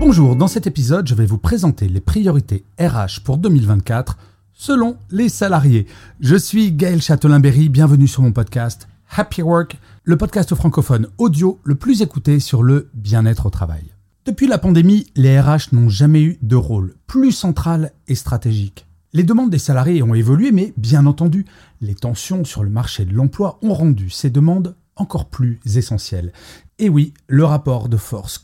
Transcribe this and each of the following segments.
Bonjour, dans cet épisode, je vais vous présenter les priorités RH pour 2024 selon les salariés. Je suis Gaël Châtelain-Berry, bienvenue sur mon podcast Happy Work, le podcast francophone audio le plus écouté sur le bien-être au travail. Depuis la pandémie, les RH n'ont jamais eu de rôle plus central et stratégique. Les demandes des salariés ont évolué, mais bien entendu, les tensions sur le marché de l'emploi ont rendu ces demandes encore plus essentielles. Et oui, le rapport de force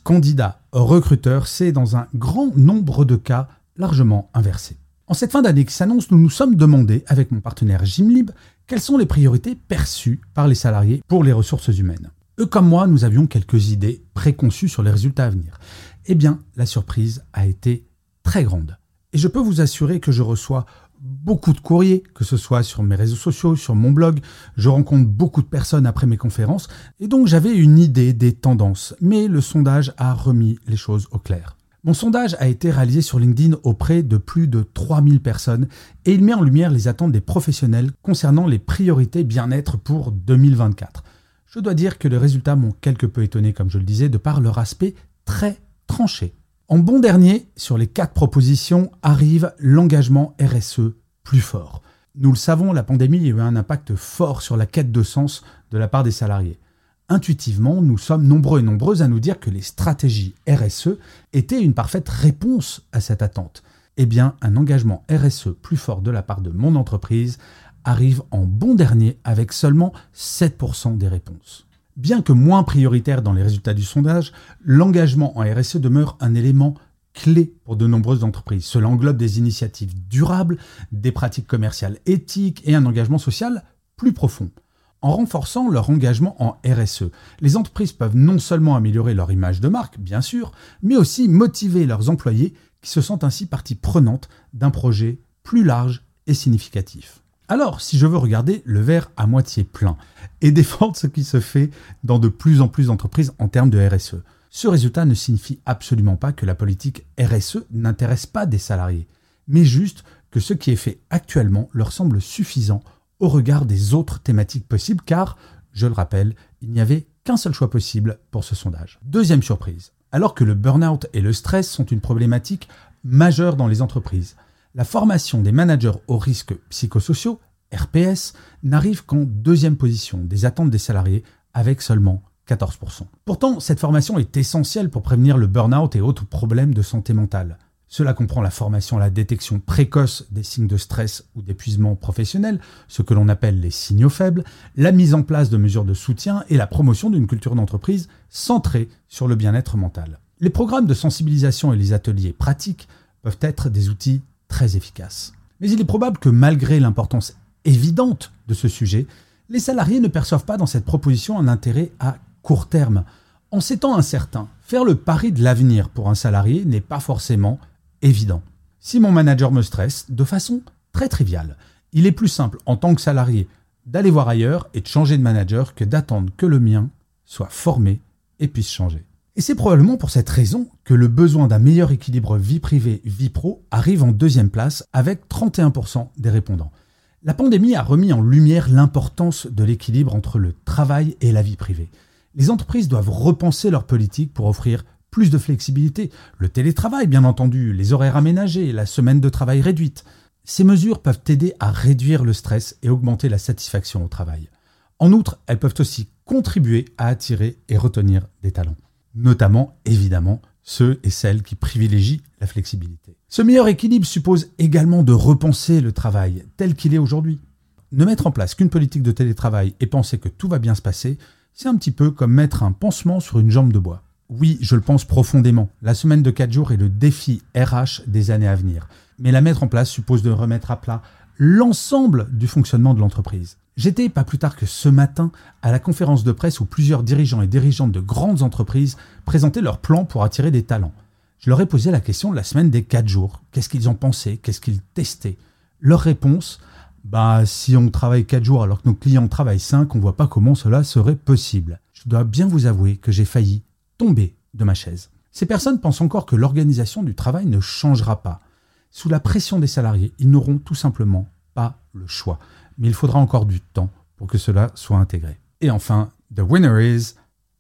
candidat-recruteur s'est dans un grand nombre de cas largement inversé. En cette fin d'année qui s'annonce, nous nous sommes demandé, avec mon partenaire Jimlib, quelles sont les priorités perçues par les salariés pour les ressources humaines. Eux comme moi, nous avions quelques idées préconçues sur les résultats à venir. Eh bien, la surprise a été très grande. Et je peux vous assurer que je reçois beaucoup de courriers, que ce soit sur mes réseaux sociaux, sur mon blog. Je rencontre beaucoup de personnes après mes conférences. Et donc j'avais une idée des tendances. Mais le sondage a remis les choses au clair. Mon sondage a été réalisé sur LinkedIn auprès de plus de 3000 personnes et il met en lumière les attentes des professionnels concernant les priorités bien-être pour 2024. Je dois dire que les résultats m'ont quelque peu étonné, comme je le disais, de par leur aspect très tranché. En bon dernier, sur les quatre propositions, arrive l'engagement RSE plus fort. Nous le savons, la pandémie a eu un impact fort sur la quête de sens de la part des salariés. Intuitivement, nous sommes nombreux et nombreuses à nous dire que les stratégies RSE étaient une parfaite réponse à cette attente. Eh bien, un engagement RSE plus fort de la part de mon entreprise arrive en bon dernier avec seulement 7% des réponses. Bien que moins prioritaire dans les résultats du sondage, l'engagement en RSE demeure un élément clé pour de nombreuses entreprises. Cela englobe des initiatives durables, des pratiques commerciales éthiques et un engagement social plus profond. En renforçant leur engagement en RSE, les entreprises peuvent non seulement améliorer leur image de marque, bien sûr, mais aussi motiver leurs employés qui se sentent ainsi partie prenante d'un projet plus large et significatif. Alors, si je veux regarder le verre à moitié plein et défendre ce qui se fait dans de plus en plus d'entreprises en termes de RSE, ce résultat ne signifie absolument pas que la politique RSE n'intéresse pas des salariés, mais juste que ce qui est fait actuellement leur semble suffisant au regard des autres thématiques possibles, car, je le rappelle, il n'y avait qu'un seul choix possible pour ce sondage. Deuxième surprise, alors que le burn-out et le stress sont une problématique majeure dans les entreprises, la formation des managers aux risques psychosociaux, RPS, n'arrive qu'en deuxième position des attentes des salariés avec seulement 14%. Pourtant, cette formation est essentielle pour prévenir le burn-out et autres problèmes de santé mentale. Cela comprend la formation à la détection précoce des signes de stress ou d'épuisement professionnel, ce que l'on appelle les signaux faibles, la mise en place de mesures de soutien et la promotion d'une culture d'entreprise centrée sur le bien-être mental. Les programmes de sensibilisation et les ateliers pratiques peuvent être des outils très efficace. Mais il est probable que malgré l'importance évidente de ce sujet, les salariés ne perçoivent pas dans cette proposition un intérêt à court terme. En ces temps incertains, faire le pari de l'avenir pour un salarié n'est pas forcément évident. Si mon manager me stresse, de façon très triviale, il est plus simple en tant que salarié d'aller voir ailleurs et de changer de manager que d'attendre que le mien soit formé et puisse changer. Et c'est probablement pour cette raison que le besoin d'un meilleur équilibre vie privée-vie pro arrive en deuxième place avec 31% des répondants. La pandémie a remis en lumière l'importance de l'équilibre entre le travail et la vie privée. Les entreprises doivent repenser leur politique pour offrir plus de flexibilité, le télétravail bien entendu, les horaires aménagés, la semaine de travail réduite. Ces mesures peuvent aider à réduire le stress et augmenter la satisfaction au travail. En outre, elles peuvent aussi contribuer à attirer et retenir des talents notamment évidemment ceux et celles qui privilégient la flexibilité. Ce meilleur équilibre suppose également de repenser le travail tel qu'il est aujourd'hui. Ne mettre en place qu'une politique de télétravail et penser que tout va bien se passer, c'est un petit peu comme mettre un pansement sur une jambe de bois. Oui, je le pense profondément. La semaine de 4 jours est le défi RH des années à venir. Mais la mettre en place suppose de remettre à plat l'ensemble du fonctionnement de l'entreprise. J'étais pas plus tard que ce matin à la conférence de presse où plusieurs dirigeants et dirigeantes de grandes entreprises présentaient leurs plans pour attirer des talents. Je leur ai posé la question de la semaine des 4 jours. Qu'est-ce qu'ils ont pensé Qu'est-ce qu'ils testaient? Leur réponse Bah, si on travaille 4 jours alors que nos clients travaillent 5, on voit pas comment cela serait possible. Je dois bien vous avouer que j'ai failli tomber de ma chaise. Ces personnes pensent encore que l'organisation du travail ne changera pas. Sous la pression des salariés, ils n'auront tout simplement pas le choix mais il faudra encore du temps pour que cela soit intégré. Et enfin, The Winner is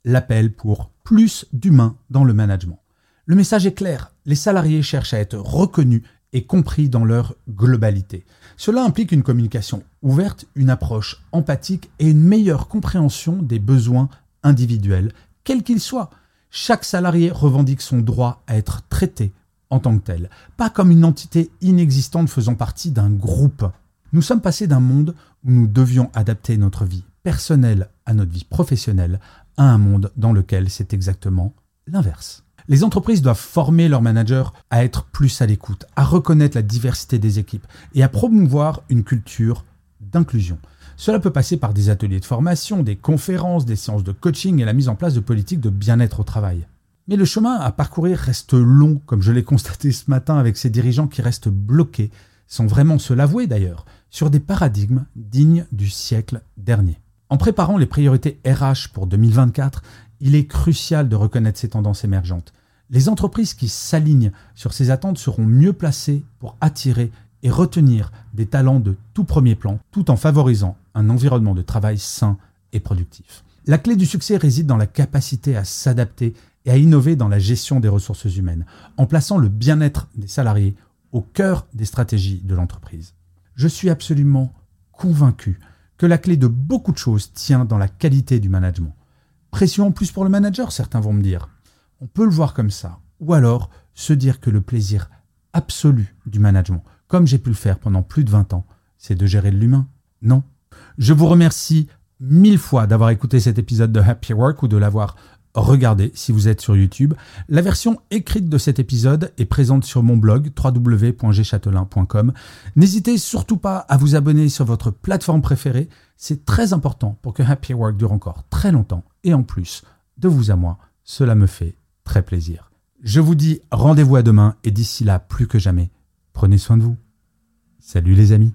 l'appel pour plus d'humains dans le management. Le message est clair, les salariés cherchent à être reconnus et compris dans leur globalité. Cela implique une communication ouverte, une approche empathique et une meilleure compréhension des besoins individuels, quels qu'ils soient. Chaque salarié revendique son droit à être traité en tant que tel, pas comme une entité inexistante faisant partie d'un groupe nous sommes passés d'un monde où nous devions adapter notre vie personnelle à notre vie professionnelle à un monde dans lequel c'est exactement l'inverse. Les entreprises doivent former leurs managers à être plus à l'écoute, à reconnaître la diversité des équipes et à promouvoir une culture d'inclusion. Cela peut passer par des ateliers de formation, des conférences, des séances de coaching et la mise en place de politiques de bien-être au travail. Mais le chemin à parcourir reste long, comme je l'ai constaté ce matin avec ces dirigeants qui restent bloqués, sans vraiment se l'avouer d'ailleurs, sur des paradigmes dignes du siècle dernier. En préparant les priorités RH pour 2024, il est crucial de reconnaître ces tendances émergentes. Les entreprises qui s'alignent sur ces attentes seront mieux placées pour attirer et retenir des talents de tout premier plan, tout en favorisant un environnement de travail sain et productif. La clé du succès réside dans la capacité à s'adapter et à innover dans la gestion des ressources humaines, en plaçant le bien-être des salariés au cœur des stratégies de l'entreprise je suis absolument convaincu que la clé de beaucoup de choses tient dans la qualité du management. Pression en plus pour le manager, certains vont me dire. On peut le voir comme ça. Ou alors se dire que le plaisir absolu du management, comme j'ai pu le faire pendant plus de 20 ans, c'est de gérer l'humain. Non. Je vous remercie mille fois d'avoir écouté cet épisode de Happy Work ou de l'avoir regardez si vous êtes sur YouTube. La version écrite de cet épisode est présente sur mon blog www.gchatelain.com. N'hésitez surtout pas à vous abonner sur votre plateforme préférée. C'est très important pour que Happy Work dure encore très longtemps. Et en plus, de vous à moi, cela me fait très plaisir. Je vous dis rendez-vous à demain et d'ici là, plus que jamais, prenez soin de vous. Salut les amis.